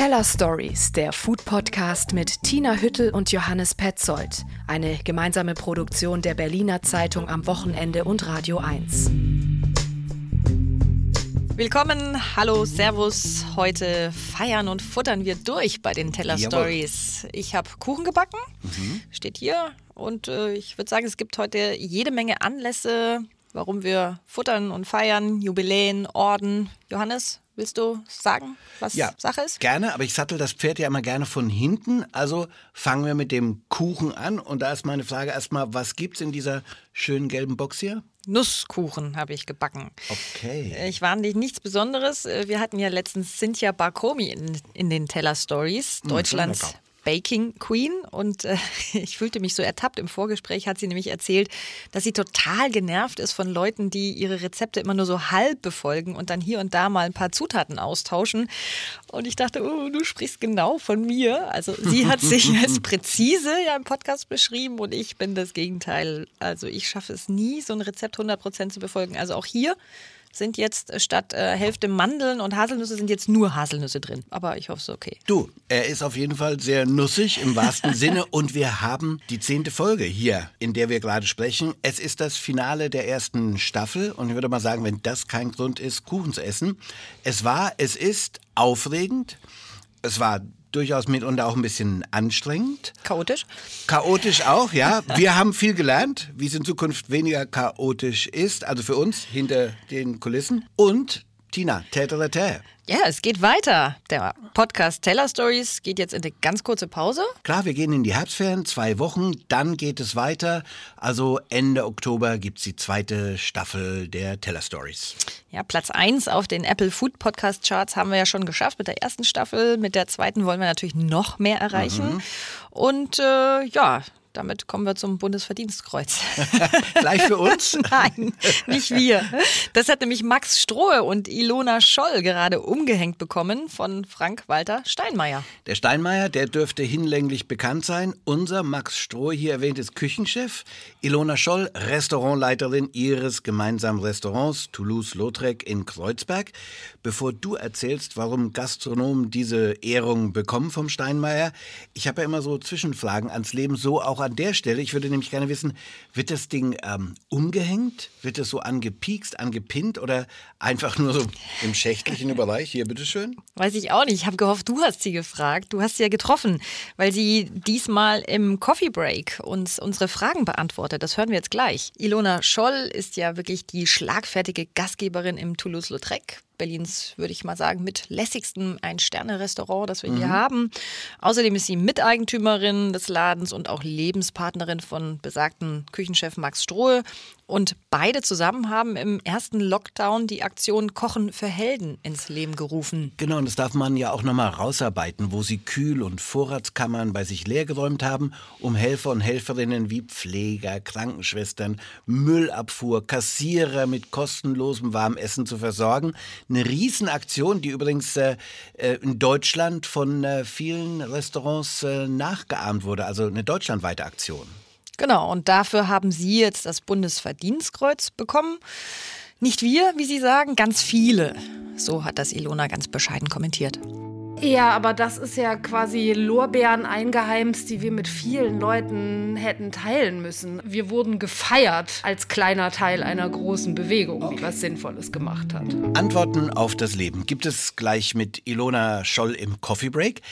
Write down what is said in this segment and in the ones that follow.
Teller Stories, der Food Podcast mit Tina Hüttel und Johannes Petzold. Eine gemeinsame Produktion der Berliner Zeitung am Wochenende und Radio 1. Willkommen, hallo, Servus. Heute feiern und futtern wir durch bei den Teller Stories. Ich habe Kuchen gebacken, mhm. steht hier. Und äh, ich würde sagen, es gibt heute jede Menge Anlässe, warum wir futtern und feiern, Jubiläen, Orden. Johannes, Willst du sagen, was ja, Sache ist? Gerne, aber ich sattel das Pferd ja immer gerne von hinten. Also fangen wir mit dem Kuchen an. Und da ist meine Frage erstmal, was gibt es in dieser schönen gelben Box hier? Nusskuchen habe ich gebacken. Okay. Ich war nicht nichts Besonderes. Wir hatten ja letztens Cynthia Barkomi in, in den Teller Stories, hm, Deutschlands hm, Baking Queen und äh, ich fühlte mich so ertappt. Im Vorgespräch hat sie nämlich erzählt, dass sie total genervt ist von Leuten, die ihre Rezepte immer nur so halb befolgen und dann hier und da mal ein paar Zutaten austauschen. Und ich dachte, oh, du sprichst genau von mir. Also sie hat sich als präzise ja im Podcast beschrieben und ich bin das Gegenteil. Also ich schaffe es nie, so ein Rezept 100% zu befolgen. Also auch hier sind jetzt äh, statt äh, Hälfte Mandeln und Haselnüsse sind jetzt nur Haselnüsse drin. Aber ich hoffe, es ist okay. Du, er ist auf jeden Fall sehr nussig im wahrsten Sinne und wir haben die zehnte Folge hier, in der wir gerade sprechen. Es ist das Finale der ersten Staffel und ich würde mal sagen, wenn das kein Grund ist, Kuchen zu essen. Es war, es ist aufregend. Es war durchaus mitunter auch ein bisschen anstrengend. Chaotisch? Chaotisch auch, ja. Wir haben viel gelernt, wie es in Zukunft weniger chaotisch ist, also für uns hinter den Kulissen. Und Tina, tätere Ja, es geht weiter. Der Podcast Teller Stories geht jetzt in eine ganz kurze Pause. Klar, wir gehen in die Herbstferien, zwei Wochen, dann geht es weiter. Also Ende Oktober gibt es die zweite Staffel der Teller Stories. Ja, Platz 1 auf den Apple Food Podcast Charts haben wir ja schon geschafft mit der ersten Staffel. Mit der zweiten wollen wir natürlich noch mehr erreichen. Mhm. Und äh, ja, damit kommen wir zum Bundesverdienstkreuz. Gleich für uns? Nein, nicht wir. Das hat nämlich Max Strohe und Ilona Scholl gerade umgehängt bekommen von Frank-Walter Steinmeier. Der Steinmeier, der dürfte hinlänglich bekannt sein. Unser Max Strohe, hier erwähnt, ist Küchenchef. Ilona Scholl, Restaurantleiterin ihres gemeinsamen Restaurants Toulouse-Lautrec in Kreuzberg. Bevor du erzählst, warum Gastronomen diese Ehrung bekommen vom Steinmeier, ich habe ja immer so Zwischenfragen ans Leben, so auch an der Stelle. Ich würde nämlich gerne wissen, wird das Ding ähm, umgehängt? Wird es so angepiekst, angepinnt oder einfach nur so im schächtlichen Bereich? Hier, bitteschön. Weiß ich auch nicht. Ich habe gehofft, du hast sie gefragt. Du hast sie ja getroffen, weil sie diesmal im Coffee Break uns unsere Fragen beantwortet. Das hören wir jetzt gleich. Ilona Scholl ist ja wirklich die schlagfertige Gastgeberin im Toulouse-Lautrec Berlins, würde ich mal sagen, mit lässigsten Ein-Sterne-Restaurant, das wir mhm. hier haben. Außerdem ist sie Miteigentümerin des Ladens und auch Lebenspartnerin von besagten Küchenchef Max Strohe. Und beide zusammen haben im ersten Lockdown die Aktion Kochen für Helden ins Leben gerufen. Genau, und das darf man ja auch nochmal rausarbeiten, wo sie Kühl- und Vorratskammern bei sich leergeräumt haben, um Helfer und Helferinnen wie Pfleger, Krankenschwestern, Müllabfuhr, Kassierer mit kostenlosem Warmessen zu versorgen. Eine Riesenaktion, die übrigens äh, äh in Deutschland von äh, vielen Restaurants äh, nachgeahmt wurde, also eine deutschlandweite Aktion. Genau, und dafür haben Sie jetzt das Bundesverdienstkreuz bekommen. Nicht wir, wie Sie sagen, ganz viele. So hat das Ilona ganz bescheiden kommentiert. Ja, aber das ist ja quasi Lorbeeren eingeheimst, die wir mit vielen Leuten hätten teilen müssen. Wir wurden gefeiert als kleiner Teil einer großen Bewegung, okay. die was Sinnvolles gemacht hat. Antworten auf das Leben gibt es gleich mit Ilona Scholl im Coffee Break.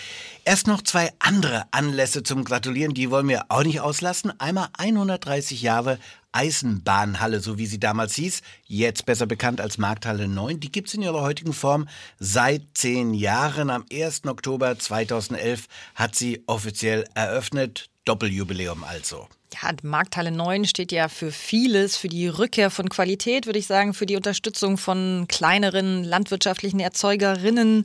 Erst noch zwei andere Anlässe zum Gratulieren, die wollen wir auch nicht auslassen. Einmal 130 Jahre Eisenbahnhalle, so wie sie damals hieß, jetzt besser bekannt als Markthalle 9. Die gibt es in ihrer heutigen Form seit zehn Jahren. Am 1. Oktober 2011 hat sie offiziell eröffnet. Doppeljubiläum also. Ja, Markthalle 9 steht ja für vieles, für die Rückkehr von Qualität, würde ich sagen, für die Unterstützung von kleineren landwirtschaftlichen Erzeugerinnen,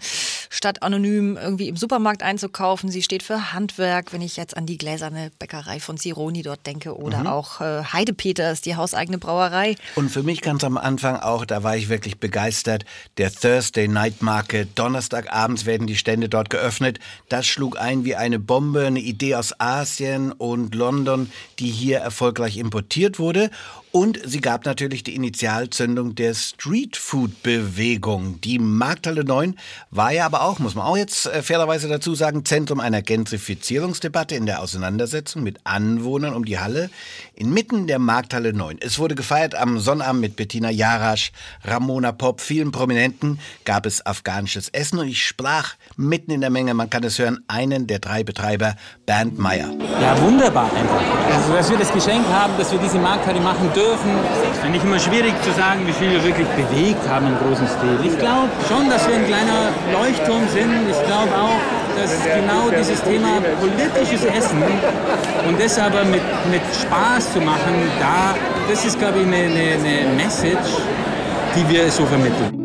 statt anonym irgendwie im Supermarkt einzukaufen. Sie steht für Handwerk, wenn ich jetzt an die gläserne Bäckerei von Sironi dort denke oder mhm. auch äh, Heidepeters, die hauseigene Brauerei. Und für mich ganz am Anfang auch, da war ich wirklich begeistert, der Thursday Night Market. Donnerstagabends werden die Stände dort geöffnet. Das schlug ein wie eine Bombe, eine Idee aus Asien und London die hier erfolgreich importiert wurde. Und sie gab natürlich die Initialzündung der Streetfood-Bewegung. Die Markthalle 9 war ja aber auch, muss man auch jetzt äh, fairerweise dazu sagen, Zentrum einer Gentrifizierungsdebatte in der Auseinandersetzung mit Anwohnern um die Halle inmitten der Markthalle 9. Es wurde gefeiert am Sonnabend mit Bettina Jarasch, Ramona Pop, vielen Prominenten gab es afghanisches Essen und ich sprach mitten in der Menge, man kann es hören, einen der drei Betreiber, Bernd Meyer. Ja, wunderbar einfach. Also, dass wir das Geschenk haben, dass wir diese Markthalle machen dürfen ist eigentlich immer schwierig zu sagen, wie viel wir wirklich bewegt haben im großen Stil. Ich glaube schon, dass wir ein kleiner Leuchtturm sind. Ich glaube auch, dass genau dieses Thema politisches Essen und das aber mit, mit Spaß zu machen, da, das ist, glaube ich, eine, eine, eine Message, die wir so vermitteln.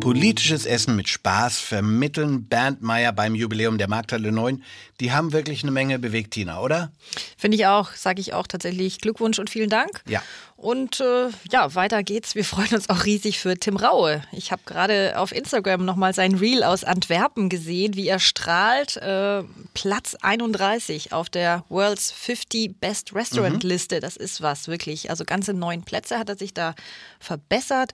Politisches Essen mit Spaß vermitteln. Bernd Meyer beim Jubiläum der Markthalle 9. Die haben wirklich eine Menge bewegt, Tina, oder? Finde ich auch, sage ich auch tatsächlich. Glückwunsch und vielen Dank. Ja. Und äh, ja, weiter geht's. Wir freuen uns auch riesig für Tim Raue. Ich habe gerade auf Instagram nochmal sein Reel aus Antwerpen gesehen, wie er strahlt. Äh, Platz 31 auf der World's 50 Best Restaurant Liste. Mhm. Das ist was, wirklich. Also ganze neun Plätze hat er sich da verbessert.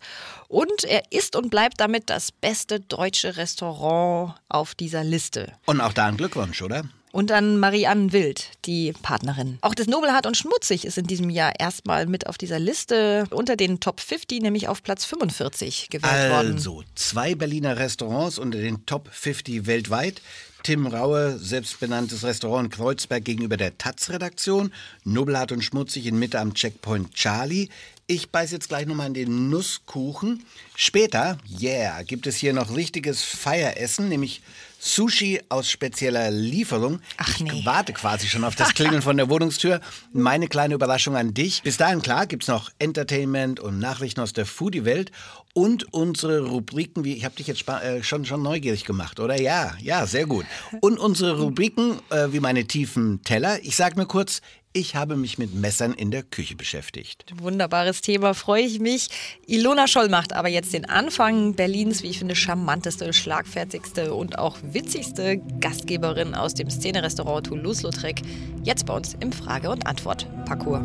Und er ist und bleibt damit das beste deutsche Restaurant auf dieser Liste. Und auch da ein Glückwunsch, oder? Und dann Marianne Wild, die Partnerin. Auch das Nobelhart und Schmutzig ist in diesem Jahr erstmal mit auf dieser Liste unter den Top 50, nämlich auf Platz 45 gewählt also, worden. Also zwei Berliner Restaurants unter den Top 50 weltweit. Tim Raue, selbstbenanntes Restaurant Kreuzberg gegenüber der Taz-Redaktion. Nobelhart und Schmutzig in Mitte am Checkpoint Charlie. Ich beiß jetzt gleich nochmal in den Nusskuchen. Später, yeah, gibt es hier noch richtiges Feieressen, nämlich Sushi aus spezieller Lieferung. Ach nee. Ich warte quasi schon auf das Klingeln von der Wohnungstür. Meine kleine Überraschung an dich. Bis dahin, klar, gibt es noch Entertainment und Nachrichten aus der Foodie-Welt und unsere Rubriken, wie ich habe dich jetzt äh, schon, schon neugierig gemacht, oder? Ja, ja, sehr gut. Und unsere Rubriken, äh, wie meine tiefen Teller. Ich sage nur kurz, ich habe mich mit Messern in der Küche beschäftigt. Wunderbares Thema, freue ich mich. Ilona Scholl macht aber jetzt den Anfang. Berlins, wie ich finde, charmanteste, schlagfertigste und auch witzigste Gastgeberin aus dem Szene-Restaurant Toulouse-Lautrec. Jetzt bei uns im Frage- und Antwort-Parcours.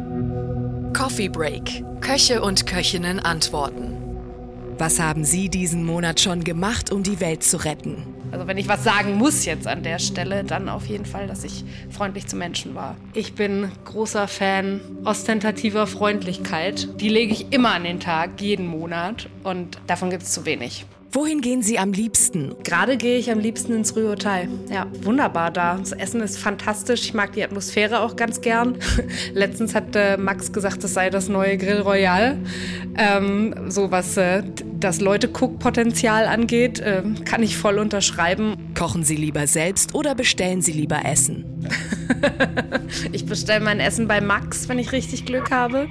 Coffee Break. Köche und Köchinnen antworten. Was haben Sie diesen Monat schon gemacht, um die Welt zu retten? Also wenn ich was sagen muss jetzt an der Stelle, dann auf jeden Fall, dass ich freundlich zu Menschen war. Ich bin großer Fan ostentativer Freundlichkeit. Die lege ich immer an den Tag, jeden Monat. Und davon gibt es zu wenig. Wohin gehen Sie am liebsten? Gerade gehe ich am liebsten ins Rührhotel. Ja, wunderbar da. Das Essen ist fantastisch. Ich mag die Atmosphäre auch ganz gern. Letztens hat äh, Max gesagt, das sei das neue Grill Royal. Ähm, so was äh, das Leute-Cook-Potenzial angeht, äh, kann ich voll unterschreiben. Kochen Sie lieber selbst oder bestellen Sie lieber Essen? ich bestelle mein Essen bei Max, wenn ich richtig Glück habe.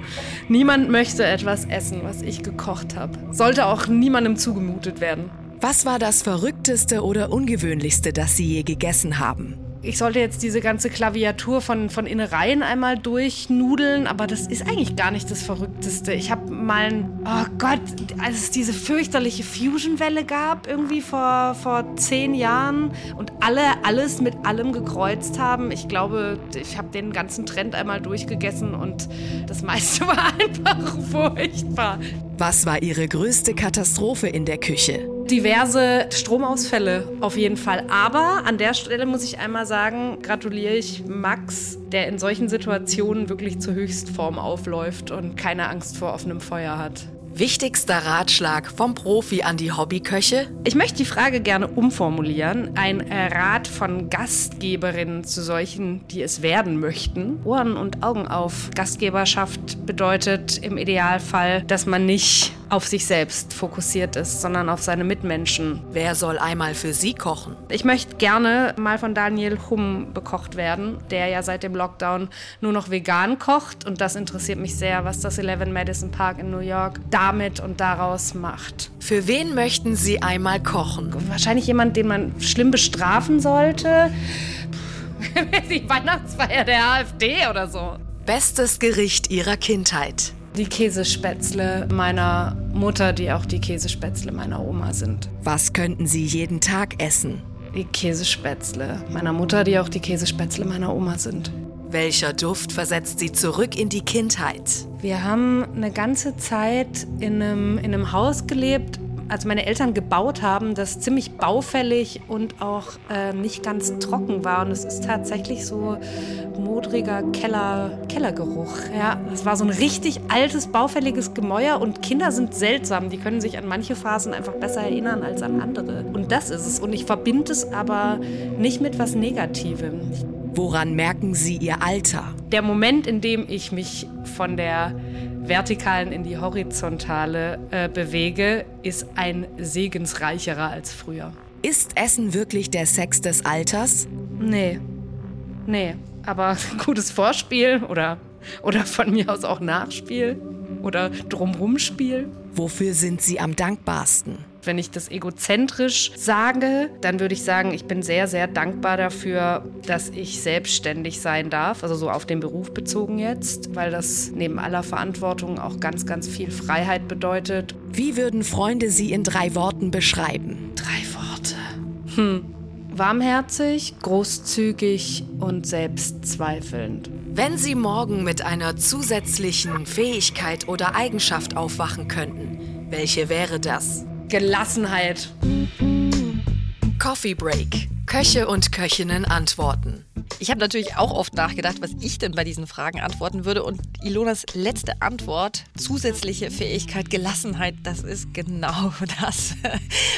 Niemand möchte etwas essen, was ich gekocht habe. Sollte auch niemandem zugemutet werden. Was war das Verrückteste oder Ungewöhnlichste, das Sie je gegessen haben? Ich sollte jetzt diese ganze Klaviatur von, von Innereien einmal durchnudeln, aber das ist eigentlich gar nicht das Verrückteste. Ich habe mal, ein, oh Gott, als es diese fürchterliche Fusion-Welle gab, irgendwie vor, vor zehn Jahren und alle alles mit allem gekreuzt haben. Ich glaube, ich habe den ganzen Trend einmal durchgegessen und das meiste war einfach furchtbar. Was war Ihre größte Katastrophe in der Küche? Diverse Stromausfälle auf jeden Fall. Aber an der Stelle muss ich einmal sagen, gratuliere ich Max, der in solchen Situationen wirklich zur Höchstform aufläuft und keine Angst vor offenem Feuer hat. Wichtigster Ratschlag vom Profi an die Hobbyköche? Ich möchte die Frage gerne umformulieren. Ein Rat von Gastgeberinnen zu solchen, die es werden möchten. Ohren und Augen auf. Gastgeberschaft bedeutet im Idealfall, dass man nicht auf sich selbst fokussiert ist, sondern auf seine Mitmenschen. Wer soll einmal für Sie kochen? Ich möchte gerne mal von Daniel Humm bekocht werden, der ja seit dem Lockdown nur noch vegan kocht. Und das interessiert mich sehr, was das 11 Madison Park in New York damit und daraus macht. Für wen möchten Sie einmal kochen? Wahrscheinlich jemand, den man schlimm bestrafen sollte. Die Weihnachtsfeier der AfD oder so. Bestes Gericht Ihrer Kindheit. Die Käsespätzle meiner Mutter, die auch die Käsespätzle meiner Oma sind. Was könnten Sie jeden Tag essen? Die Käsespätzle meiner Mutter, die auch die Käsespätzle meiner Oma sind. Welcher Duft versetzt sie zurück in die Kindheit? Wir haben eine ganze Zeit in einem, in einem Haus gelebt, als meine Eltern gebaut haben, das ziemlich baufällig und auch äh, nicht ganz trocken war. Und es ist tatsächlich so modriger Keller, Kellergeruch. Ja, das war so ein richtig altes, baufälliges Gemäuer. Und Kinder sind seltsam. Die können sich an manche Phasen einfach besser erinnern als an andere. Und das ist es. Und ich verbinde es aber nicht mit was Negativem. Woran merken Sie Ihr Alter? Der Moment, in dem ich mich von der Vertikalen in die Horizontale äh, bewege, ist ein segensreicherer als früher. Ist Essen wirklich der Sex des Alters? Nee. Nee. Aber gutes Vorspiel oder, oder von mir aus auch Nachspiel oder Drumrumspiel. Wofür sind Sie am dankbarsten? Wenn ich das egozentrisch sage, dann würde ich sagen, ich bin sehr, sehr dankbar dafür, dass ich selbstständig sein darf, also so auf den Beruf bezogen jetzt, weil das neben aller Verantwortung auch ganz, ganz viel Freiheit bedeutet. Wie würden Freunde Sie in drei Worten beschreiben? Drei Worte. Hm. Warmherzig, großzügig und selbstzweifelnd. Wenn Sie morgen mit einer zusätzlichen Fähigkeit oder Eigenschaft aufwachen könnten, welche wäre das? Gelassenheit. Coffee Break. Köche und Köchinnen antworten. Ich habe natürlich auch oft nachgedacht, was ich denn bei diesen Fragen antworten würde. Und Ilonas letzte Antwort, zusätzliche Fähigkeit, Gelassenheit, das ist genau das,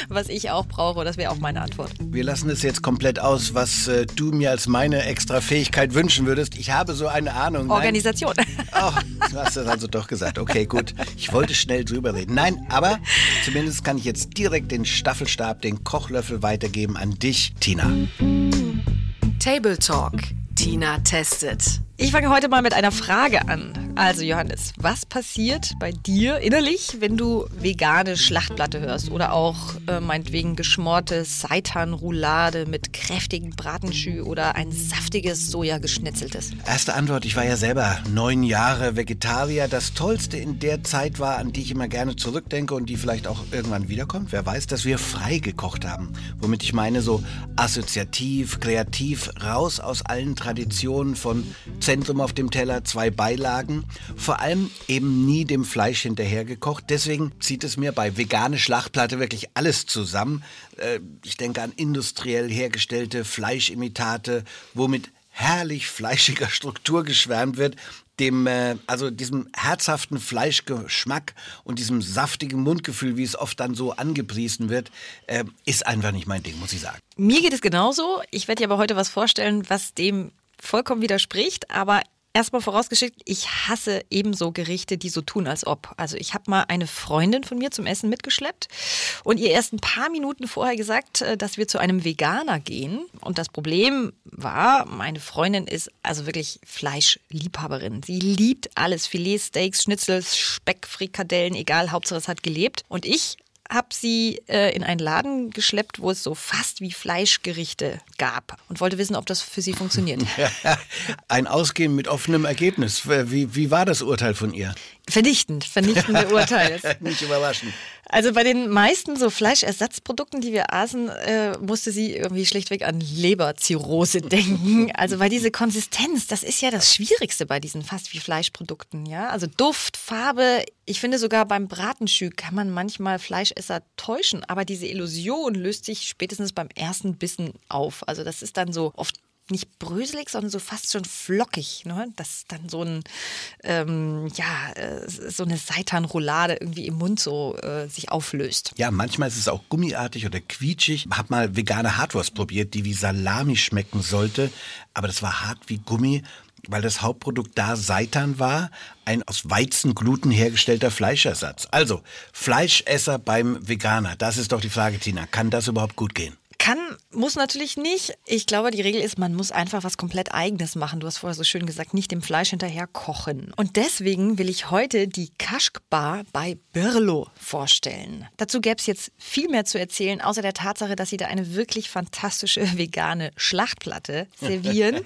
was ich auch brauche. Das wäre auch meine Antwort. Wir lassen es jetzt komplett aus, was äh, du mir als meine extra Fähigkeit wünschen würdest. Ich habe so eine Ahnung. Organisation. Ach, du hast das also doch gesagt. Okay, gut. Ich wollte schnell drüber reden. Nein, aber zumindest kann ich jetzt direkt den Staffelstab, den Kochlöffel weitergeben an dich, Tina. Table Talk. Tina testet. Ich fange heute mal mit einer Frage an. Also Johannes, was passiert bei dir innerlich, wenn du vegane Schlachtplatte hörst oder auch äh, meinetwegen geschmorte Seitan-Roulade mit kräftigen Bratenschü oder ein saftiges Sojageschnetzeltes? Erste Antwort, ich war ja selber neun Jahre Vegetarier. Das Tollste in der Zeit war, an die ich immer gerne zurückdenke und die vielleicht auch irgendwann wiederkommt, wer weiß, dass wir frei gekocht haben. Womit ich meine so assoziativ, kreativ, raus aus allen Traditionen von Zentrum auf dem Teller, zwei Beilagen. Vor allem eben nie dem Fleisch hinterhergekocht. Deswegen zieht es mir bei vegane Schlachtplatte wirklich alles zusammen. Äh, ich denke an industriell hergestellte Fleischimitate, womit herrlich fleischiger Struktur geschwärmt wird, dem, äh, also diesem herzhaften Fleischgeschmack und diesem saftigen Mundgefühl, wie es oft dann so angepriesen wird, äh, ist einfach nicht mein Ding, muss ich sagen. Mir geht es genauso. Ich werde dir aber heute was vorstellen, was dem vollkommen widerspricht, aber Erstmal vorausgeschickt, ich hasse ebenso Gerichte, die so tun, als ob. Also ich habe mal eine Freundin von mir zum Essen mitgeschleppt und ihr erst ein paar Minuten vorher gesagt, äh, dass wir zu einem Veganer gehen. Und das Problem war, meine Freundin ist also wirklich Fleischliebhaberin. Sie liebt alles, Filet, Steaks, Schnitzel, Speck, Frikadellen, egal, Hauptsache es hat gelebt. Und ich habe sie äh, in einen Laden geschleppt, wo es so fast wie Fleischgerichte gab und wollte wissen, ob das für sie funktioniert. Ein Ausgehen mit offenem Ergebnis. Wie, wie war das Urteil von ihr? Vernichtend, vernichtende Urteil. Nicht überraschend. Also bei den meisten so Fleischersatzprodukten, die wir aßen, äh, musste sie irgendwie schlichtweg an Leberzirrhose denken. Also weil diese Konsistenz, das ist ja das Schwierigste bei diesen fast wie Fleischprodukten, ja. Also Duft, Farbe. Ich finde sogar beim Bratenschü kann man manchmal Fleischesser täuschen, aber diese Illusion löst sich spätestens beim ersten Bissen auf. Also das ist dann so oft nicht bröselig, sondern so fast schon flockig. Ne? Dass dann so ein, ähm, ja, äh, so eine Seitanroulade irgendwie im Mund so äh, sich auflöst. Ja, manchmal ist es auch gummiartig oder quietschig. Hab mal vegane Hardwurst probiert, die wie Salami schmecken sollte, aber das war hart wie Gummi weil das Hauptprodukt da Seitan war, ein aus Weizengluten hergestellter Fleischersatz. Also, Fleischesser beim Veganer, das ist doch die Frage, Tina. Kann das überhaupt gut gehen? Kann, muss natürlich nicht. Ich glaube, die Regel ist, man muss einfach was komplett Eigenes machen. Du hast vorher so schön gesagt, nicht dem Fleisch hinterher kochen. Und deswegen will ich heute die Kaschkbar bei Birlo vorstellen. Dazu gäbe es jetzt viel mehr zu erzählen, außer der Tatsache, dass sie da eine wirklich fantastische vegane Schlachtplatte servieren,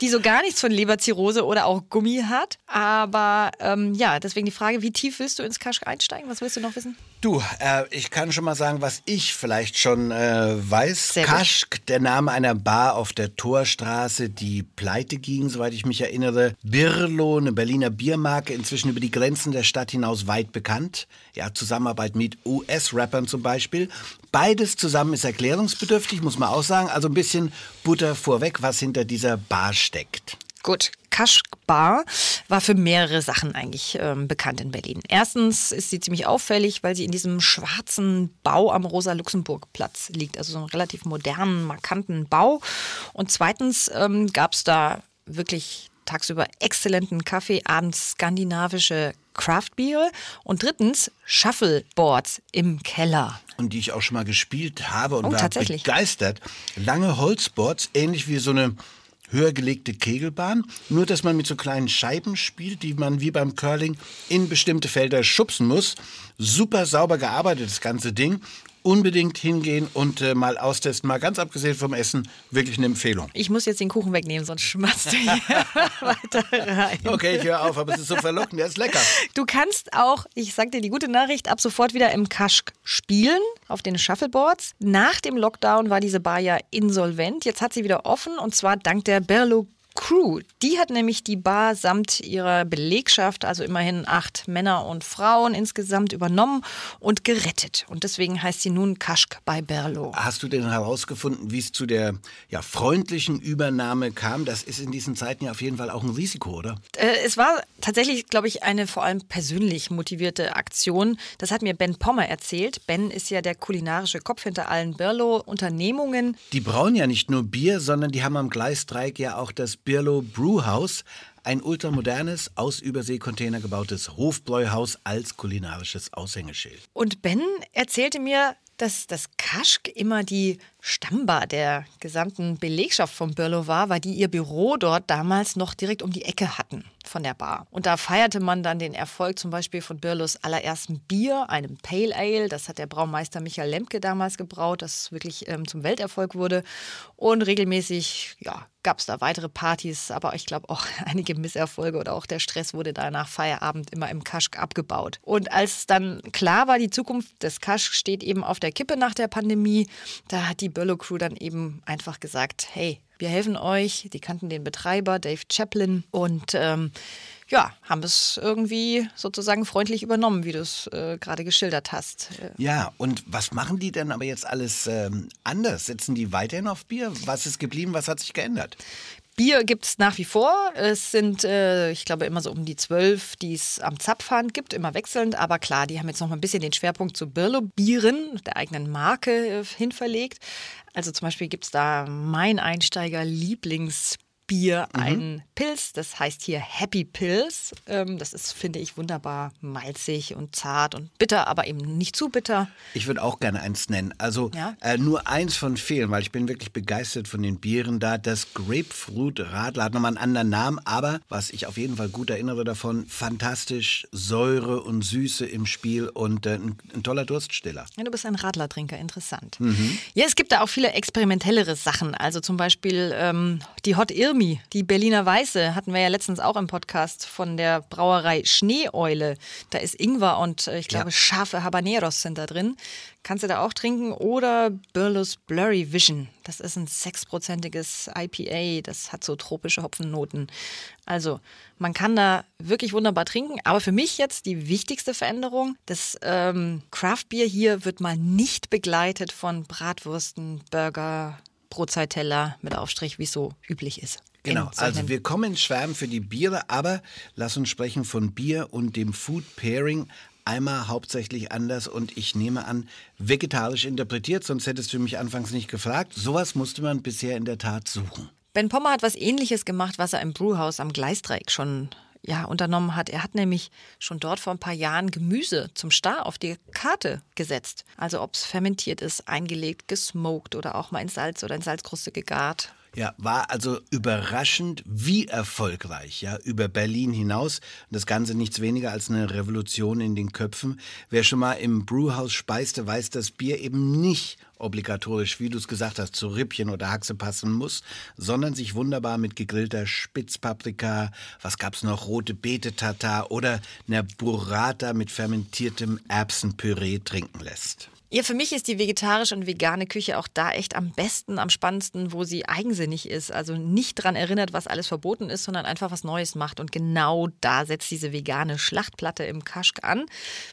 die so gar nichts von Leberzirrhose oder auch Gummi hat. Aber ähm, ja, deswegen die Frage, wie tief willst du ins Kaschk einsteigen? Was willst du noch wissen? Du, äh, ich kann schon mal sagen, was ich vielleicht schon äh, weiß. Kaschk, der Name einer Bar auf der Torstraße, die pleite ging, soweit ich mich erinnere. Birlo, eine Berliner Biermarke, inzwischen über die Grenzen der Stadt hinaus weit bekannt. Ja, Zusammenarbeit mit US-Rappern zum Beispiel. Beides zusammen ist erklärungsbedürftig, muss man auch sagen. Also ein bisschen Butter vorweg, was hinter dieser Bar steckt. Gut, Kaschk Bar war für mehrere Sachen eigentlich ähm, bekannt in Berlin. Erstens ist sie ziemlich auffällig, weil sie in diesem schwarzen Bau am Rosa-Luxemburg-Platz liegt, also so einen relativ modernen, markanten Bau. Und zweitens ähm, gab es da wirklich tagsüber exzellenten Kaffee, abends skandinavische Craftbiere und drittens Shuffleboards im Keller. Und die ich auch schon mal gespielt habe und oh, war begeistert. Lange Holzboards, ähnlich wie so eine höher gelegte Kegelbahn, nur dass man mit so kleinen Scheiben spielt, die man wie beim Curling in bestimmte Felder schubsen muss. Super sauber gearbeitet, das ganze Ding unbedingt hingehen und äh, mal austesten. Mal ganz abgesehen vom Essen, wirklich eine Empfehlung. Ich muss jetzt den Kuchen wegnehmen, sonst schmatzt du hier weiter rein. Okay, ich höre auf, aber es ist so verlockend, der ist lecker. Du kannst auch, ich sag dir die gute Nachricht, ab sofort wieder im Kaschk spielen, auf den Shuffleboards. Nach dem Lockdown war diese Bar ja insolvent. Jetzt hat sie wieder offen und zwar dank der Berlo Crew. Die hat nämlich die Bar samt ihrer Belegschaft, also immerhin acht Männer und Frauen insgesamt übernommen und gerettet. Und deswegen heißt sie nun Kaschk bei Berlo. Hast du denn herausgefunden, wie es zu der ja, freundlichen Übernahme kam? Das ist in diesen Zeiten ja auf jeden Fall auch ein Risiko, oder? Äh, es war tatsächlich, glaube ich, eine vor allem persönlich motivierte Aktion. Das hat mir Ben Pommer erzählt. Ben ist ja der kulinarische Kopf hinter allen Berlo-Unternehmungen. Die brauen ja nicht nur Bier, sondern die haben am Gleisdreieck ja auch das Birlo Brewhouse, ein ultramodernes, aus Überseekontainer gebautes Hofbräuhaus als kulinarisches Aushängeschild. Und Ben erzählte mir, dass das Kaschk immer die Stammbar der gesamten Belegschaft von Birlo war, weil die ihr Büro dort damals noch direkt um die Ecke hatten von der Bar. Und da feierte man dann den Erfolg zum Beispiel von Birlos allerersten Bier, einem Pale Ale. Das hat der Braumeister Michael Lemke damals gebraut, das wirklich ähm, zum Welterfolg wurde. Und regelmäßig ja, gab es da weitere Partys, aber ich glaube auch einige Misserfolge oder auch der Stress wurde da nach Feierabend immer im Kaschk abgebaut. Und als dann klar war, die Zukunft des Kaschk steht eben auf der Kippe nach der Pandemie, da hat die Birlo Crew dann eben einfach gesagt, hey, wir helfen euch. Die kannten den Betreiber, Dave Chaplin, und ähm, ja, haben es irgendwie sozusagen freundlich übernommen, wie du es äh, gerade geschildert hast. Ja, und was machen die denn aber jetzt alles ähm, anders? Sitzen die weiterhin auf Bier? Was ist geblieben? Was hat sich geändert? Bier gibt es nach wie vor. Es sind, äh, ich glaube, immer so um die zwölf, die es am Zapfhahn gibt, immer wechselnd. Aber klar, die haben jetzt noch mal ein bisschen den Schwerpunkt zu Birlo-Bieren, der eigenen Marke, äh, hinverlegt. Also zum Beispiel gibt es da mein Einsteiger-Lieblingsbier. Bier mhm. ein Pilz. Das heißt hier Happy Pills. Ähm, das ist, finde ich, wunderbar malzig und zart und bitter, aber eben nicht zu bitter. Ich würde auch gerne eins nennen. Also ja? äh, nur eins von vielen, weil ich bin wirklich begeistert von den Bieren da. Das Grapefruit Radler hat nochmal einen anderen Namen, aber was ich auf jeden Fall gut erinnere davon, fantastisch Säure und Süße im Spiel und äh, ein, ein, toller Durststiller. Ja, du bist ein Radlertrinker, interessant. Mhm. Ja, es gibt da auch viele experimentellere Sachen. Also zum Beispiel ähm, die Hot Irmi Gummi. Die Berliner Weiße hatten wir ja letztens auch im Podcast von der Brauerei Schneeeule. Da ist Ingwer und äh, ich glaube ja. scharfe Habaneros sind da drin. Kannst du da auch trinken. Oder Burles Blurry Vision. Das ist ein sechsprozentiges IPA. Das hat so tropische Hopfennoten. Also man kann da wirklich wunderbar trinken. Aber für mich jetzt die wichtigste Veränderung. Das ähm, Craftbier hier wird mal nicht begleitet von Bratwursten, Burger, Brotzeitteller mit Aufstrich, wie es so üblich ist. Genau, also wir kommen ins Schwärmen für die Biere, aber lass uns sprechen von Bier und dem Food Pairing. Einmal hauptsächlich anders und ich nehme an, vegetarisch interpretiert, sonst hättest du mich anfangs nicht gefragt. Sowas musste man bisher in der Tat suchen. Ben Pommer hat was ähnliches gemacht, was er im Brewhaus am Gleisdreieck schon ja, unternommen hat. Er hat nämlich schon dort vor ein paar Jahren Gemüse zum Star auf die Karte gesetzt. Also ob es fermentiert ist, eingelegt, gesmoked oder auch mal in Salz oder in Salzkruste gegart. Ja, war also überraschend, wie erfolgreich, ja, über Berlin hinaus. Das Ganze nichts weniger als eine Revolution in den Köpfen. Wer schon mal im Brewhaus speiste, weiß, dass Bier eben nicht obligatorisch, wie du es gesagt hast, zu Rippchen oder Haxe passen muss, sondern sich wunderbar mit gegrillter Spitzpaprika, was gab's noch, rote Beete Tatar oder einer Burrata mit fermentiertem Erbsenpüree trinken lässt. Ja, für mich ist die vegetarische und vegane Küche auch da echt am besten, am spannendsten, wo sie eigensinnig ist. Also nicht dran erinnert, was alles verboten ist, sondern einfach was Neues macht. Und genau da setzt diese vegane Schlachtplatte im Kaschk an,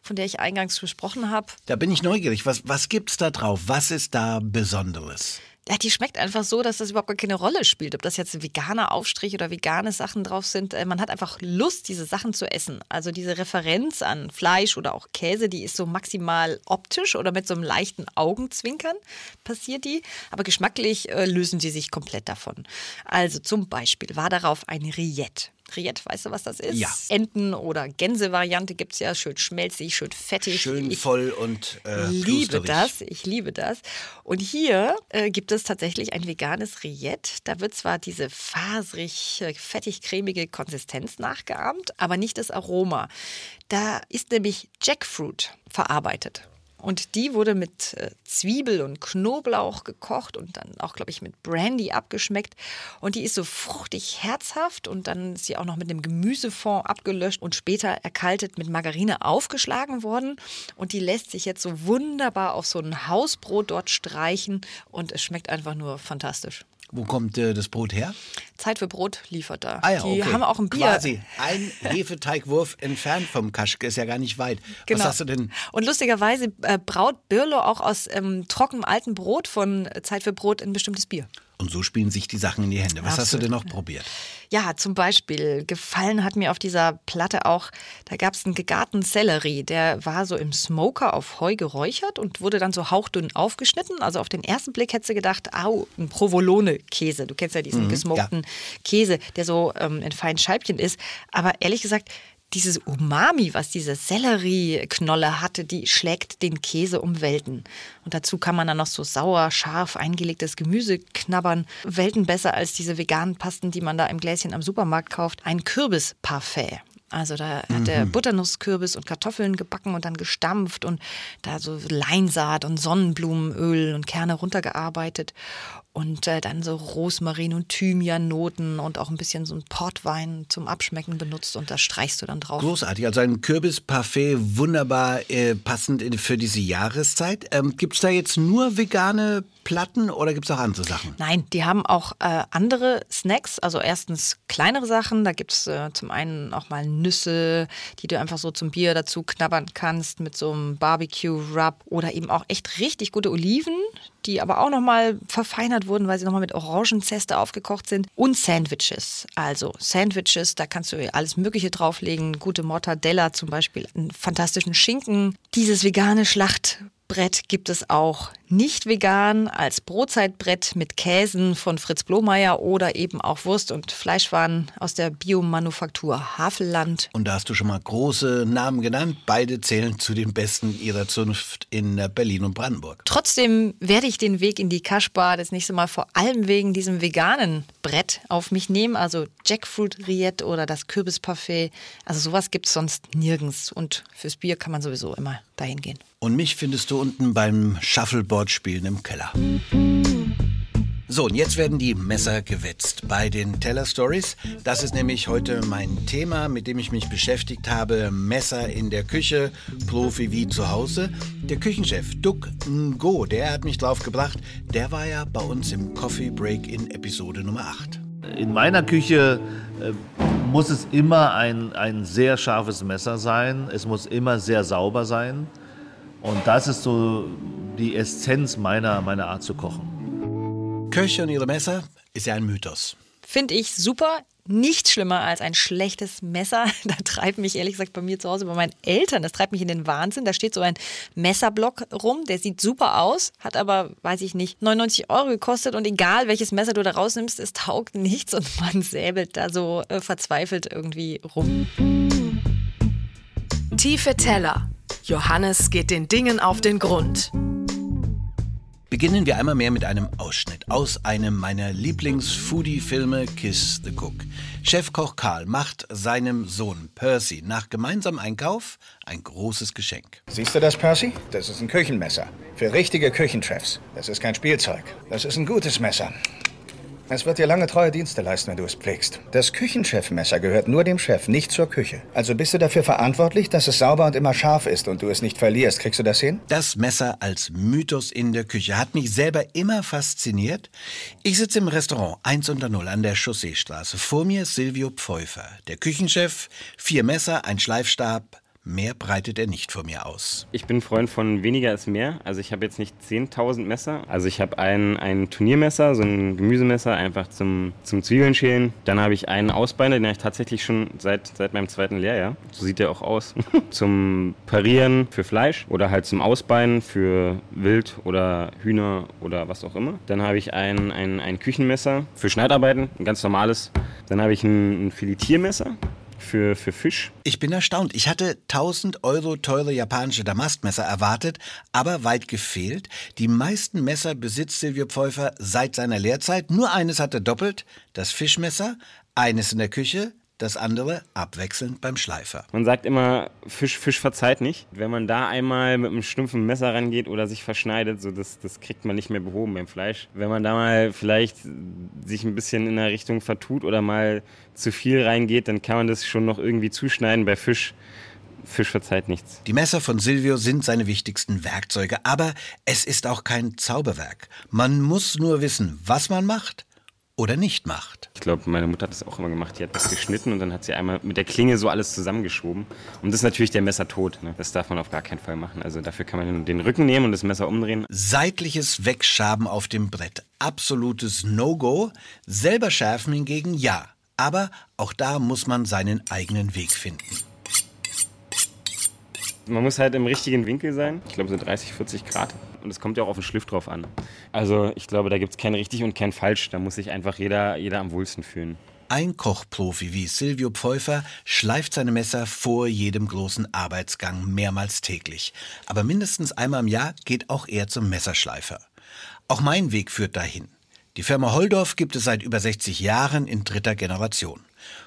von der ich eingangs gesprochen habe. Da bin ich neugierig. Was, was gibt's da drauf? Was ist da Besonderes? Ja, die schmeckt einfach so, dass das überhaupt gar keine Rolle spielt, ob das jetzt veganer Aufstrich oder vegane Sachen drauf sind. Äh, man hat einfach Lust, diese Sachen zu essen. Also diese Referenz an Fleisch oder auch Käse, die ist so maximal optisch oder mit so einem leichten Augenzwinkern passiert die. Aber geschmacklich äh, lösen sie sich komplett davon. Also zum Beispiel war darauf ein Rillette. Rillette, weißt du, was das ist? Ja. Enten- oder Gänse-Variante gibt es ja. Schön schmelzig, schön fettig. Schön ich voll und äh, liebe das. Ich liebe das. Und hier äh, gibt es tatsächlich ein veganes Rillette. Da wird zwar diese faserig, äh, fettig-cremige Konsistenz nachgeahmt, aber nicht das Aroma. Da ist nämlich Jackfruit verarbeitet. Und die wurde mit äh, Zwiebel und Knoblauch gekocht und dann auch, glaube ich, mit Brandy abgeschmeckt. Und die ist so fruchtig herzhaft und dann ist sie auch noch mit einem Gemüsefond abgelöscht und später erkaltet mit Margarine aufgeschlagen worden. Und die lässt sich jetzt so wunderbar auf so ein Hausbrot dort streichen und es schmeckt einfach nur fantastisch. Wo kommt äh, das Brot her? Zeit für Brot liefert da. Ah ja, die okay. haben auch ein Bier. Quasi ein Hefeteigwurf entfernt vom Kaschk, ist ja gar nicht weit. Genau. Was hast du denn? Und lustigerweise äh, braut Birlo auch aus ähm, trockenem altem Brot von Zeit für Brot ein bestimmtes Bier. Und so spielen sich die Sachen in die Hände. Was hast du Absolut. denn noch probiert? Ja, zum Beispiel gefallen hat mir auf dieser Platte auch, da gab es einen gegarten Sellerie, der war so im Smoker auf Heu geräuchert und wurde dann so hauchdünn aufgeschnitten. Also auf den ersten Blick hättest du gedacht, au, ein Provolone-Käse. Du kennst ja diesen gesmokten Käse, der so ähm, in feinen Scheibchen ist. Aber ehrlich gesagt, dieses Umami, was diese Sellerieknolle hatte, die schlägt den Käse um Welten. Und dazu kann man dann noch so sauer, scharf eingelegtes Gemüse knabbern. Welten besser als diese veganen Pasten, die man da im Gläschen am Supermarkt kauft. Ein Kürbisparfait. Also da hat er Butternusskürbis und Kartoffeln gebacken und dann gestampft und da so Leinsaat und Sonnenblumenöl und Kerne runtergearbeitet und äh, dann so Rosmarin und Thymiannoten und auch ein bisschen so ein Portwein zum Abschmecken benutzt und da streichst du dann drauf. Großartig, also ein Kürbisparfait, wunderbar äh, passend für diese Jahreszeit. Ähm, Gibt es da jetzt nur vegane Platten oder gibt es auch andere Sachen? Nein, die haben auch äh, andere Snacks. Also erstens kleinere Sachen. Da gibt es äh, zum einen auch mal Nüsse, die du einfach so zum Bier dazu knabbern kannst mit so einem Barbecue-Rub oder eben auch echt richtig gute Oliven, die aber auch nochmal verfeinert wurden, weil sie nochmal mit Orangenzeste aufgekocht sind. Und Sandwiches. Also Sandwiches, da kannst du alles Mögliche drauflegen. Gute Mortadella zum Beispiel, einen fantastischen Schinken. Dieses vegane Schlacht Brett gibt es auch nicht vegan als Brotzeitbrett mit Käsen von Fritz Blomeyer oder eben auch Wurst- und Fleischwaren aus der Biomanufaktur Havelland. Und da hast du schon mal große Namen genannt. Beide zählen zu den besten ihrer Zunft in Berlin und Brandenburg. Trotzdem werde ich den Weg in die Kaschbar das nächste Mal vor allem wegen diesem veganen Brett auf mich nehmen. Also Jackfruit Rillette oder das Kürbisparfait. Also sowas gibt es sonst nirgends. Und fürs Bier kann man sowieso immer dahin gehen. Und mich findest du unten beim Shuffleboard-Spielen im Keller. So, und jetzt werden die Messer gewetzt bei den Teller Stories. Das ist nämlich heute mein Thema, mit dem ich mich beschäftigt habe. Messer in der Küche, Profi wie zu Hause. Der Küchenchef Duck Ngo, der hat mich drauf gebracht. Der war ja bei uns im Coffee Break in Episode Nummer 8. In meiner Küche äh, muss es immer ein, ein sehr scharfes Messer sein. Es muss immer sehr sauber sein. Und das ist so die Essenz meiner, meiner Art zu kochen. Köche und ihre Messer ist ja ein Mythos. Finde ich super. Nicht schlimmer als ein schlechtes Messer. Da treibt mich ehrlich gesagt bei mir zu Hause, bei meinen Eltern, das treibt mich in den Wahnsinn. Da steht so ein Messerblock rum, der sieht super aus, hat aber, weiß ich nicht, 99 Euro gekostet und egal welches Messer du da rausnimmst, es taugt nichts und man säbelt da so äh, verzweifelt irgendwie rum. Tiefe Teller. Johannes geht den Dingen auf den Grund. Beginnen wir einmal mehr mit einem Ausschnitt aus einem meiner Lieblings-Foodie-Filme Kiss the Cook. Chefkoch Karl macht seinem Sohn Percy nach gemeinsamem Einkauf ein großes Geschenk. Siehst du das, Percy? Das ist ein Küchenmesser. Für richtige Küchenchefs. Das ist kein Spielzeug. Das ist ein gutes Messer. Es wird dir lange treue Dienste leisten, wenn du es pflegst. Das Küchenchefmesser gehört nur dem Chef, nicht zur Küche. Also bist du dafür verantwortlich, dass es sauber und immer scharf ist und du es nicht verlierst. Kriegst du das hin? Das Messer als Mythos in der Küche hat mich selber immer fasziniert. Ich sitze im Restaurant 1 unter 0 an der Chausseestraße. Vor mir Silvio Pfeuffer, der Küchenchef, vier Messer, ein Schleifstab, Mehr breitet er nicht vor mir aus. Ich bin Freund von weniger ist mehr. Also ich habe jetzt nicht 10.000 Messer. Also ich habe ein, ein Turniermesser, so ein Gemüsemesser, einfach zum, zum Zwiebeln schälen. Dann habe ich einen Ausbeiner, den habe ich tatsächlich schon seit, seit meinem zweiten Lehrjahr. So sieht der auch aus. zum Parieren für Fleisch oder halt zum Ausbeinen für Wild oder Hühner oder was auch immer. Dann habe ich ein, ein, ein Küchenmesser für Schneidarbeiten, ein ganz normales. Dann habe ich ein, ein Filetiermesser für, für Fisch. Ich bin erstaunt. Ich hatte 1000 Euro teure japanische Damastmesser erwartet, aber weit gefehlt. Die meisten Messer besitzt Silvio Pfeuffer seit seiner Lehrzeit. Nur eines hat er doppelt, das Fischmesser, eines in der Küche, das andere abwechselnd beim Schleifer. Man sagt immer, Fisch, Fisch verzeiht nicht. Wenn man da einmal mit einem stumpfen Messer rangeht oder sich verschneidet, so das, das kriegt man nicht mehr behoben beim Fleisch. Wenn man da mal vielleicht sich ein bisschen in der Richtung vertut oder mal zu viel reingeht, dann kann man das schon noch irgendwie zuschneiden. Bei Fisch Fisch verzeiht nichts. Die Messer von Silvio sind seine wichtigsten Werkzeuge, aber es ist auch kein Zauberwerk. Man muss nur wissen, was man macht oder nicht macht. Ich glaube, meine Mutter hat das auch immer gemacht. Die hat das geschnitten und dann hat sie einmal mit der Klinge so alles zusammengeschoben. Und das ist natürlich der Messertod. Ne? Das darf man auf gar keinen Fall machen. Also dafür kann man den Rücken nehmen und das Messer umdrehen. Seitliches Wegschaben auf dem Brett. Absolutes No-Go. Selber schärfen hingegen ja. Aber auch da muss man seinen eigenen Weg finden. Man muss halt im richtigen Winkel sein. Ich glaube so 30, 40 Grad. Und es kommt ja auch auf den Schliff drauf an. Also ich glaube, da gibt es kein richtig und kein falsch. Da muss sich einfach jeder, jeder am wohlsten fühlen. Ein Kochprofi wie Silvio Pfeuffer schleift seine Messer vor jedem großen Arbeitsgang mehrmals täglich. Aber mindestens einmal im Jahr geht auch er zum Messerschleifer. Auch mein Weg führt dahin. Die Firma Holdorf gibt es seit über 60 Jahren in dritter Generation.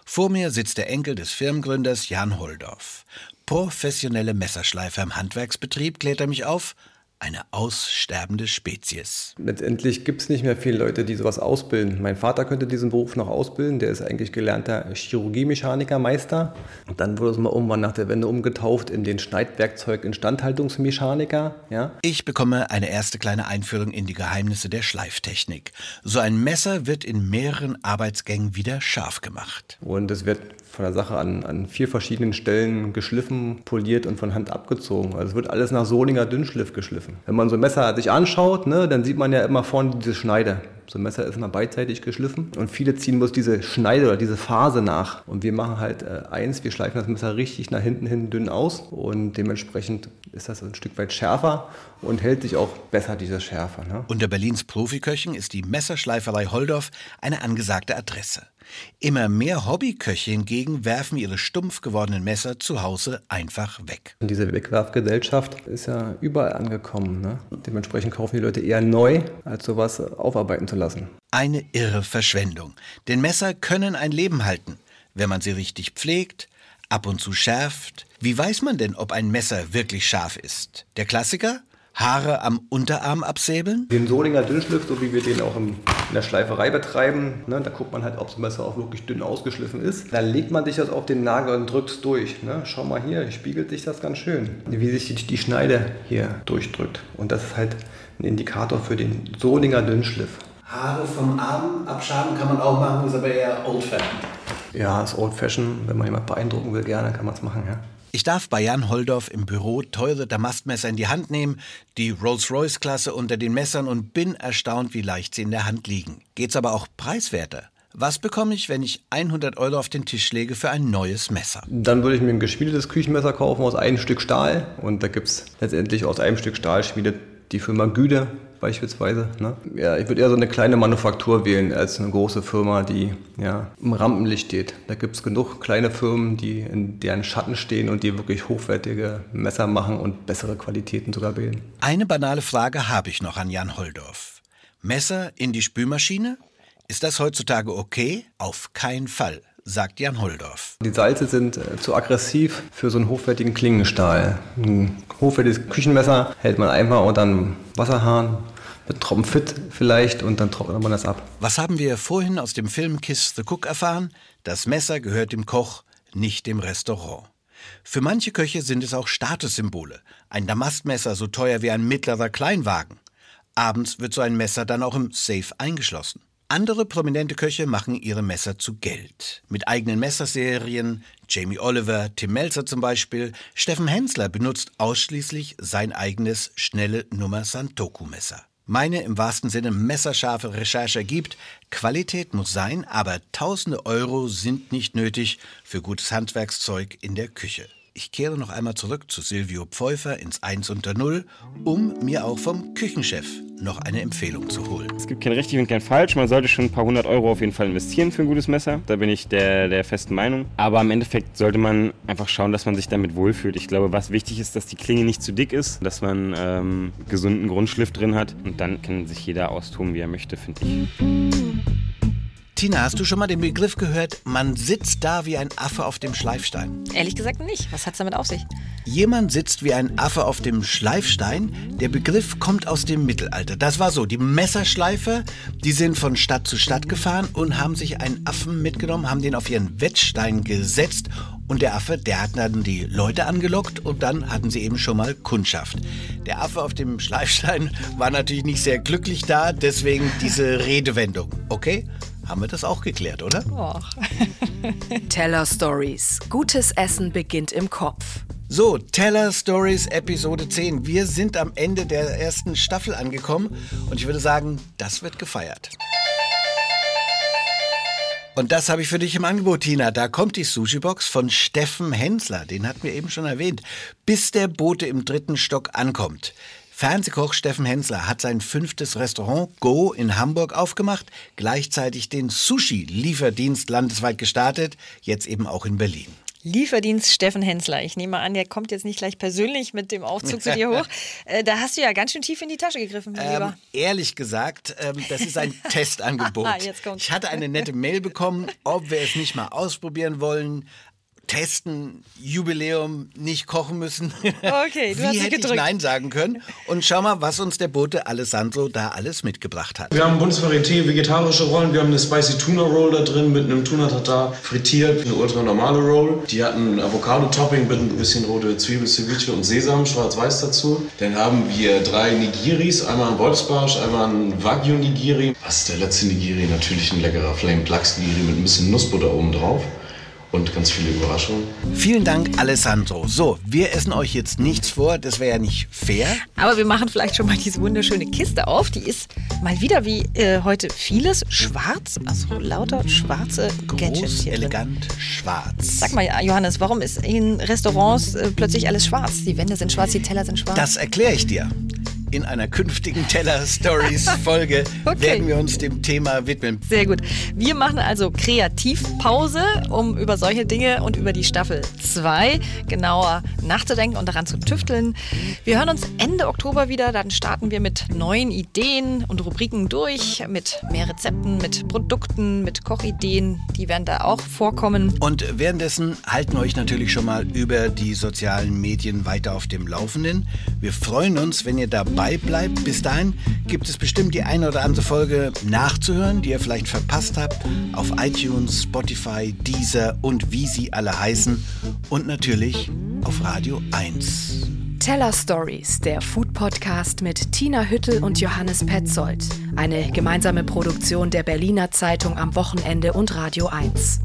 Vor mir sitzt der Enkel des Firmengründers Jan Holdorf. Professionelle Messerschleifer im Handwerksbetrieb klärt er mich auf, eine aussterbende Spezies. Letztendlich gibt es nicht mehr viele Leute, die sowas ausbilden. Mein Vater könnte diesen Beruf noch ausbilden. Der ist eigentlich gelernter Chirurgiemechanikermeister. Und dann wurde es mal irgendwann nach der Wende umgetauft in den Schneidwerkzeug-Instandhaltungsmechaniker. Ja? Ich bekomme eine erste kleine Einführung in die Geheimnisse der Schleiftechnik. So ein Messer wird in mehreren Arbeitsgängen wieder scharf gemacht. Und es wird von der Sache an, an vier verschiedenen Stellen geschliffen, poliert und von Hand abgezogen. Also es wird alles nach Solinger Dünnschliff geschliffen. Wenn man so ein Messer sich anschaut, ne, dann sieht man ja immer vorne diese Schneide. So ein Messer ist immer beidseitig geschliffen und viele ziehen bloß diese Schneide oder diese Phase nach. Und wir machen halt äh, eins, wir schleifen das Messer richtig nach hinten hin dünn aus und dementsprechend ist das ein Stück weit schärfer und hält sich auch besser, diese Schärfe. Ne? Unter Berlins Profiköchen ist die Messerschleiferei Holdorf eine angesagte Adresse. Immer mehr Hobbyköche hingegen werfen ihre stumpf gewordenen Messer zu Hause einfach weg. Und diese Wegwerfgesellschaft ist ja überall angekommen. Ne? Dementsprechend kaufen die Leute eher neu, als sowas aufarbeiten zu lassen. Eine irre Verschwendung. Denn Messer können ein Leben halten, wenn man sie richtig pflegt, ab und zu schärft. Wie weiß man denn, ob ein Messer wirklich scharf ist? Der Klassiker? Haare am Unterarm absäbeln? Den Solinger Dünnschliff, so wie wir den auch in der Schleiferei betreiben, ne, da guckt man halt, ob das Messer auch wirklich dünn ausgeschliffen ist. Dann legt man sich das auf den Nagel und drückt es durch. Ne? Schau mal hier, spiegelt sich das ganz schön, wie sich die, die Schneide hier durchdrückt. Und das ist halt ein Indikator für den Solinger Dünnschliff. Haare vom Arm abschaben kann man auch machen, ist aber eher old-fashioned. Ja, ist old-fashioned. Wenn man jemand beeindrucken will, gerne kann man es machen, ja. Ich darf bei Jan Holdorf im Büro teure Damastmesser in die Hand nehmen, die Rolls-Royce-Klasse unter den Messern und bin erstaunt, wie leicht sie in der Hand liegen. Geht's aber auch preiswerter? Was bekomme ich, wenn ich 100 Euro auf den Tisch lege für ein neues Messer? Dann würde ich mir ein geschmiedetes Küchenmesser kaufen aus einem Stück Stahl. Und da gibt es letztendlich aus einem Stück Stahl schmiedet die Firma Güde beispielsweise. Ne? Ja, ich würde eher so eine kleine Manufaktur wählen als eine große Firma, die ja, im Rampenlicht steht. Da gibt es genug kleine Firmen, die in deren Schatten stehen und die wirklich hochwertige Messer machen und bessere Qualitäten sogar wählen. Eine banale Frage habe ich noch an Jan Holdorf. Messer in die Spülmaschine? Ist das heutzutage okay? Auf keinen Fall sagt Jan Holdorf. Die Salze sind äh, zu aggressiv für so einen hochwertigen Klingenstahl. Ein hochwertiges Küchenmesser hält man einmal und dann Wasserhahn mit Tropfen vielleicht und dann trocknet man das ab. Was haben wir vorhin aus dem Film Kiss the Cook erfahren? Das Messer gehört dem Koch, nicht dem Restaurant. Für manche Köche sind es auch Statussymbole. Ein Damastmesser so teuer wie ein mittlerer Kleinwagen. Abends wird so ein Messer dann auch im Safe eingeschlossen. Andere prominente Köche machen ihre Messer zu Geld. Mit eigenen Messerserien, Jamie Oliver, Tim Melzer zum Beispiel. Steffen Hensler benutzt ausschließlich sein eigenes schnelle Nummer Santoku-Messer. Meine im wahrsten Sinne messerscharfe Recherche ergibt, Qualität muss sein, aber tausende Euro sind nicht nötig für gutes Handwerkszeug in der Küche. Ich kehre noch einmal zurück zu Silvio Pfeuffer ins 1 unter 0, um mir auch vom Küchenchef noch eine Empfehlung zu holen. Es gibt kein richtig und kein falsch. Man sollte schon ein paar hundert Euro auf jeden Fall investieren für ein gutes Messer. Da bin ich der, der festen Meinung. Aber im Endeffekt sollte man einfach schauen, dass man sich damit wohlfühlt. Ich glaube, was wichtig ist, dass die Klinge nicht zu dick ist, dass man ähm, gesunden Grundschliff drin hat. Und dann kann sich jeder austoben, wie er möchte, finde ich. Tina, hast du schon mal den Begriff gehört, man sitzt da wie ein Affe auf dem Schleifstein? Ehrlich gesagt nicht. Was hat es damit auf sich? Jemand sitzt wie ein Affe auf dem Schleifstein. Der Begriff kommt aus dem Mittelalter. Das war so, die Messerschleifer, die sind von Stadt zu Stadt gefahren und haben sich einen Affen mitgenommen, haben den auf ihren Wettstein gesetzt und der Affe, der hat dann die Leute angelockt und dann hatten sie eben schon mal Kundschaft. Der Affe auf dem Schleifstein war natürlich nicht sehr glücklich da, deswegen diese Redewendung. Okay? Haben wir das auch geklärt, oder? Och. Teller Stories. Gutes Essen beginnt im Kopf. So, Teller Stories Episode 10. Wir sind am Ende der ersten Staffel angekommen und ich würde sagen, das wird gefeiert. Und das habe ich für dich im Angebot, Tina. Da kommt die Sushi-Box von Steffen Hensler. Den hatten wir eben schon erwähnt. Bis der Bote im dritten Stock ankommt. Fernsehkoch Steffen Hensler hat sein fünftes Restaurant Go in Hamburg aufgemacht, gleichzeitig den Sushi-Lieferdienst landesweit gestartet, jetzt eben auch in Berlin. Lieferdienst Steffen Hensler. Ich nehme an, der kommt jetzt nicht gleich persönlich mit dem Aufzug zu dir hoch. Äh, da hast du ja ganz schön tief in die Tasche gegriffen, mein ähm, Lieber. Ehrlich gesagt, ähm, das ist ein Testangebot. Ah. Ich hatte eine nette Mail bekommen, ob wir es nicht mal ausprobieren wollen testen, Jubiläum, nicht kochen müssen. Okay, du Wie hast hätte ich gedrückt. Nein sagen können? Und schau mal, was uns der Bote Alessandro da alles mitgebracht hat. Wir haben Bundesvarieté vegetarische Rollen. Wir haben eine Spicy Tuna Roll da drin mit einem Tuna Tartar frittiert. Eine ultra normale Roll. Die hatten ein Avocado-Topping mit ein bisschen rote Zwiebel, Ceviche und Sesam, schwarz-weiß dazu. Dann haben wir drei Nigiris. Einmal ein Wolfsbarsch, einmal ein Wagyu Nigiri. Was ist der letzte Nigiri? Natürlich ein leckerer Flamed Lachs Nigiri mit ein bisschen Nussbutter oben drauf. Und ganz viele Überraschungen. Vielen Dank, Alessandro. So, wir essen euch jetzt nichts vor, das wäre ja nicht fair. Aber wir machen vielleicht schon mal diese wunderschöne Kiste auf. Die ist mal wieder wie äh, heute vieles schwarz. Also lauter schwarze Gadgets Groß, hier drin. elegant, schwarz. Sag mal, Johannes, warum ist in Restaurants äh, plötzlich alles schwarz? Die Wände sind schwarz, die Teller sind schwarz. Das erkläre ich dir. In einer künftigen Teller Stories Folge Okay. werden wir uns dem Thema widmen. Sehr gut. Wir machen also Kreativpause, um über solche Dinge und über die Staffel 2 genauer nachzudenken und daran zu tüfteln. Wir hören uns Ende Oktober wieder. Dann starten wir mit neuen Ideen und Rubriken durch, mit mehr Rezepten, mit Produkten, mit Kochideen. Die werden da auch vorkommen. Und währenddessen halten wir euch natürlich schon mal über die sozialen Medien weiter auf dem Laufenden. Wir freuen uns, wenn ihr dabei bleibt. Bis dahin gibt es bestimmt die eine oder andere Folge nachzuhören, die ihr vielleicht verpasst habt, auf iTunes, Spotify, Deezer und wie sie alle heißen. Und natürlich auf Radio 1. Teller Stories, der Food Podcast mit Tina Hüttel und Johannes Petzold. Eine gemeinsame Produktion der Berliner Zeitung am Wochenende und Radio 1.